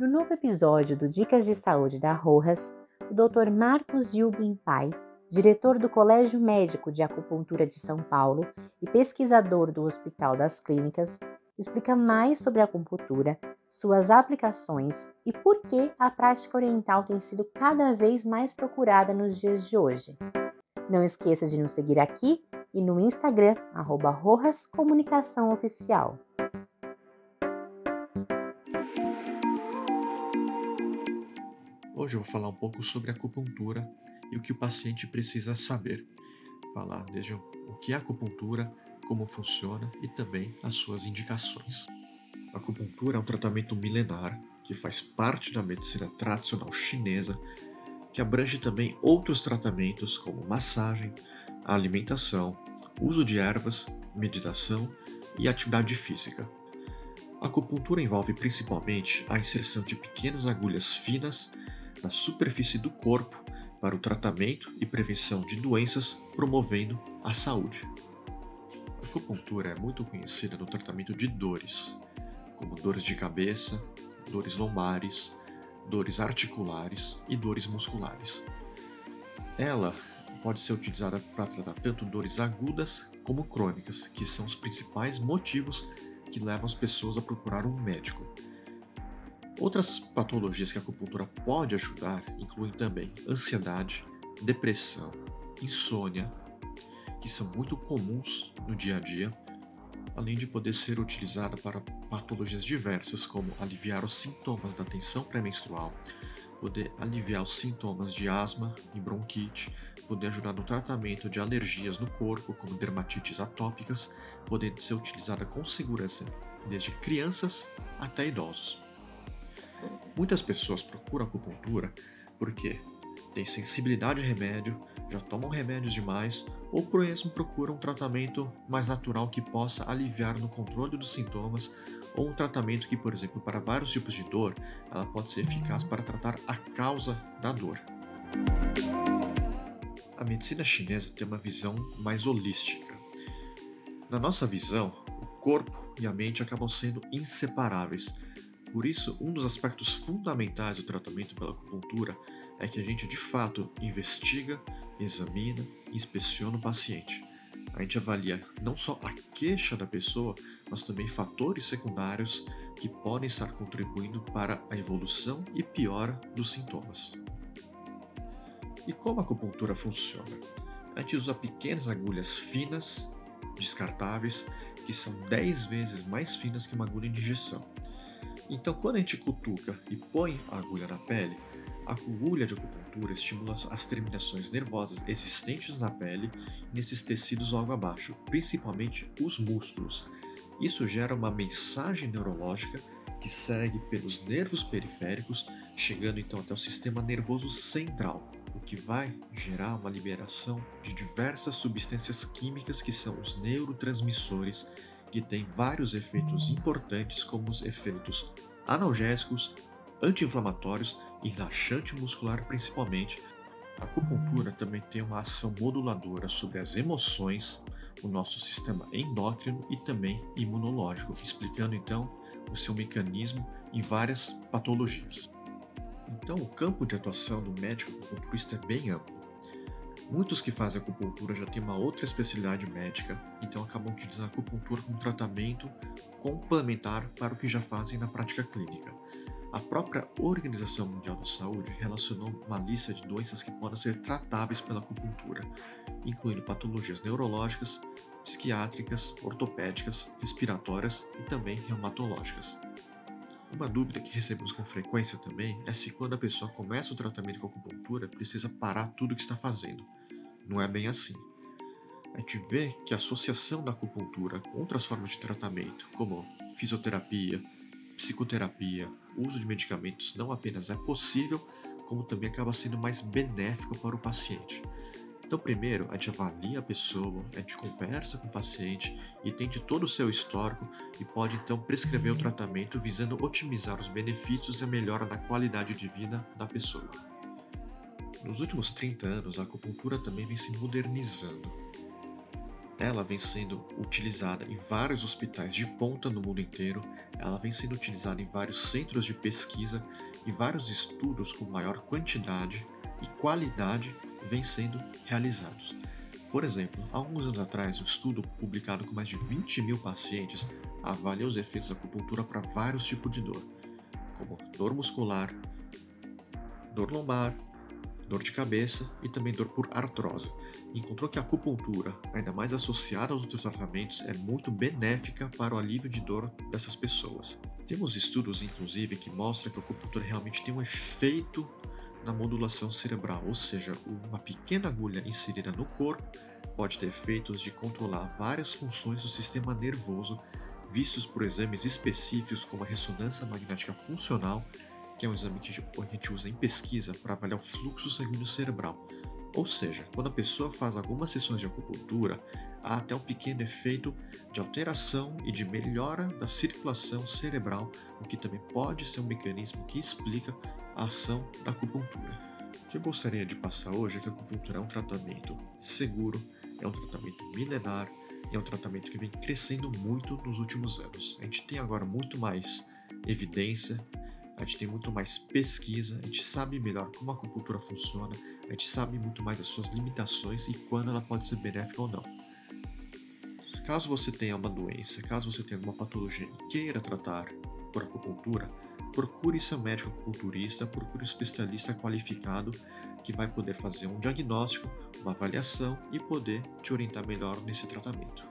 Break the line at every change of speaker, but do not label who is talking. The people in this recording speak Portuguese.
No novo episódio do Dicas de Saúde da Rojas, o Dr. Marcos Yubin Pai, diretor do Colégio Médico de Acupuntura de São Paulo e pesquisador do Hospital das Clínicas, explica mais sobre a acupuntura, suas aplicações e por que a prática oriental tem sido cada vez mais procurada nos dias de hoje. Não esqueça de nos seguir aqui e no Instagram, arroba Rojas Comunicação Oficial.
Hoje eu vou falar um pouco sobre acupuntura e o que o paciente precisa saber. Falar desde o que é acupuntura, como funciona e também as suas indicações. A acupuntura é um tratamento milenar que faz parte da medicina tradicional chinesa, que abrange também outros tratamentos como massagem, alimentação, uso de ervas, meditação e atividade física. A acupuntura envolve principalmente a inserção de pequenas agulhas finas na superfície do corpo para o tratamento e prevenção de doenças, promovendo a saúde. A acupuntura é muito conhecida no tratamento de dores, como dores de cabeça, dores lombares, dores articulares e dores musculares. Ela pode ser utilizada para tratar tanto dores agudas como crônicas, que são os principais motivos que levam as pessoas a procurar um médico. Outras patologias que a acupuntura pode ajudar incluem também ansiedade, depressão, insônia, que são muito comuns no dia a dia, além de poder ser utilizada para patologias diversas, como aliviar os sintomas da tensão pré-menstrual, poder aliviar os sintomas de asma e bronquite, poder ajudar no tratamento de alergias no corpo, como dermatites atópicas, podendo ser utilizada com segurança desde crianças até idosos. Muitas pessoas procuram acupuntura porque têm sensibilidade a remédio, já tomam remédios demais ou por mesmo procuram um tratamento mais natural que possa aliviar no controle dos sintomas ou um tratamento que, por exemplo, para vários tipos de dor, ela pode ser eficaz para tratar a causa da dor. A medicina chinesa tem uma visão mais holística. Na nossa visão, o corpo e a mente acabam sendo inseparáveis por isso, um dos aspectos fundamentais do tratamento pela acupuntura é que a gente de fato investiga, examina e inspeciona o paciente. A gente avalia não só a queixa da pessoa, mas também fatores secundários que podem estar contribuindo para a evolução e piora dos sintomas. E como a acupuntura funciona? A gente usa pequenas agulhas finas, descartáveis, que são 10 vezes mais finas que uma agulha de injeção. Então, quando a gente cutuca e põe a agulha na pele, a agulha de acupuntura estimula as terminações nervosas existentes na pele nesses tecidos logo abaixo, principalmente os músculos. Isso gera uma mensagem neurológica que segue pelos nervos periféricos, chegando então até o sistema nervoso central, o que vai gerar uma liberação de diversas substâncias químicas que são os neurotransmissores que tem vários efeitos importantes, como os efeitos analgésicos, anti-inflamatórios e relaxante muscular principalmente. A acupuntura também tem uma ação moduladora sobre as emoções, o nosso sistema endócrino e também imunológico, explicando então o seu mecanismo em várias patologias. Então, o campo de atuação do médico acupunturista é bem amplo. Muitos que fazem acupuntura já têm uma outra especialidade médica, então acabam utilizando a acupuntura como tratamento complementar para o que já fazem na prática clínica. A própria Organização Mundial da Saúde relacionou uma lista de doenças que podem ser tratáveis pela acupuntura, incluindo patologias neurológicas, psiquiátricas, ortopédicas, respiratórias e também reumatológicas. Uma dúvida que recebemos com frequência também é se quando a pessoa começa o tratamento com acupuntura precisa parar tudo o que está fazendo não é bem assim. A gente vê que a associação da acupuntura com outras formas de tratamento, como fisioterapia, psicoterapia, uso de medicamentos, não apenas é possível, como também acaba sendo mais benéfico para o paciente. Então, primeiro, a gente avalia a pessoa, a gente conversa com o paciente, entende todo o seu histórico e pode então prescrever o tratamento visando otimizar os benefícios e a melhora da qualidade de vida da pessoa. Nos últimos 30 anos, a acupuntura também vem se modernizando. ela vem sendo utilizada em vários hospitais de ponta no mundo inteiro, ela vem sendo utilizada em vários centros de pesquisa e vários estudos com maior quantidade e qualidade vêm sendo realizados. Por exemplo, alguns anos atrás, um estudo publicado com mais de 20 mil pacientes avalia os efeitos da acupuntura para vários tipos de dor, como dor muscular, dor lombar, dor de cabeça e também dor por artrose. Encontrou que a acupuntura, ainda mais associada aos outros tratamentos, é muito benéfica para o alívio de dor dessas pessoas. Temos estudos, inclusive, que mostram que a acupuntura realmente tem um efeito na modulação cerebral, ou seja, uma pequena agulha inserida no corpo pode ter efeitos de controlar várias funções do sistema nervoso, vistos por exames específicos como a ressonância magnética funcional que é um exame que a gente usa em pesquisa para avaliar o fluxo sanguíneo cerebral. Ou seja, quando a pessoa faz algumas sessões de acupuntura, há até um pequeno efeito de alteração e de melhora da circulação cerebral, o que também pode ser um mecanismo que explica ação da acupuntura. O que eu gostaria de passar hoje é que a acupuntura é um tratamento seguro, é um tratamento milenar é um tratamento que vem crescendo muito nos últimos anos. A gente tem agora muito mais evidência a gente tem muito mais pesquisa, a gente sabe melhor como a acupuntura funciona, a gente sabe muito mais as suas limitações e quando ela pode ser benéfica ou não. Caso você tenha uma doença, caso você tenha alguma patologia e queira tratar por acupuntura, procure seu médico acupunturista, procure um especialista qualificado que vai poder fazer um diagnóstico, uma avaliação e poder te orientar melhor nesse tratamento.